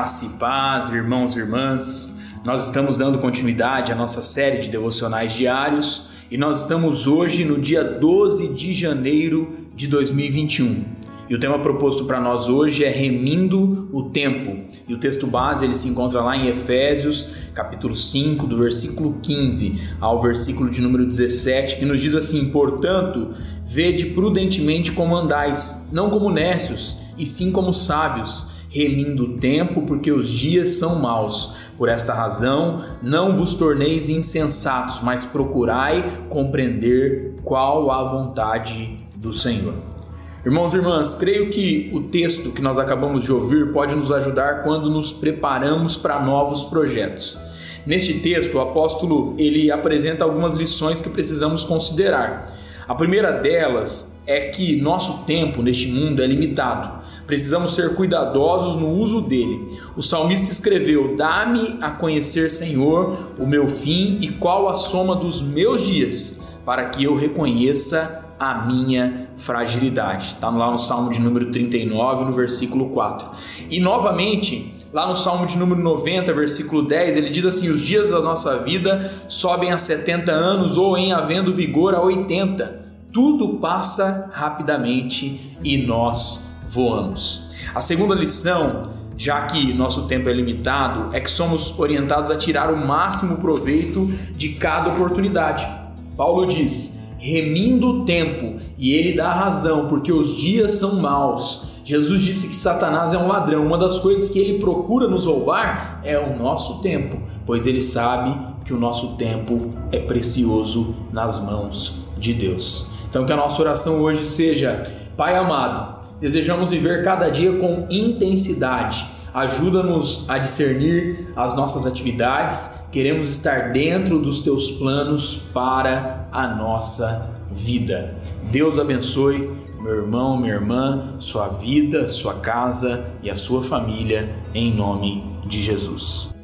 Graça e paz, irmãos e irmãs. Nós estamos dando continuidade à nossa série de devocionais diários e nós estamos hoje no dia 12 de janeiro de 2021. E o tema proposto para nós hoje é remindo o tempo. E o texto base ele se encontra lá em Efésios, capítulo 5, do versículo 15 ao versículo de número 17, que nos diz assim: "Portanto, vede prudentemente como andais, não como nécios, e sim como sábios, remindo o tempo, porque os dias são maus. Por esta razão, não vos torneis insensatos, mas procurai compreender qual a vontade do Senhor. Irmãos e irmãs, creio que o texto que nós acabamos de ouvir pode nos ajudar quando nos preparamos para novos projetos. Neste texto, o apóstolo ele apresenta algumas lições que precisamos considerar. A primeira delas é que nosso tempo neste mundo é limitado. Precisamos ser cuidadosos no uso dele. O salmista escreveu: Dá-me a conhecer, Senhor, o meu fim e qual a soma dos meus dias, para que eu reconheça a minha fragilidade. Está lá no Salmo de número 39, no versículo 4. E novamente, lá no Salmo de número 90, versículo 10, ele diz assim: Os dias da nossa vida sobem a 70 anos, ou em havendo vigor a 80. Tudo passa rapidamente e nós voamos. A segunda lição, já que nosso tempo é limitado, é que somos orientados a tirar o máximo proveito de cada oportunidade. Paulo diz: remindo o tempo, e ele dá razão, porque os dias são maus. Jesus disse que Satanás é um ladrão. Uma das coisas que ele procura nos roubar é o nosso tempo, pois ele sabe que o nosso tempo é precioso nas mãos de Deus. Então, que a nossa oração hoje seja: Pai amado, Desejamos viver cada dia com intensidade. Ajuda-nos a discernir as nossas atividades. Queremos estar dentro dos teus planos para a nossa vida. Deus abençoe meu irmão, minha irmã, sua vida, sua casa e a sua família, em nome de Jesus.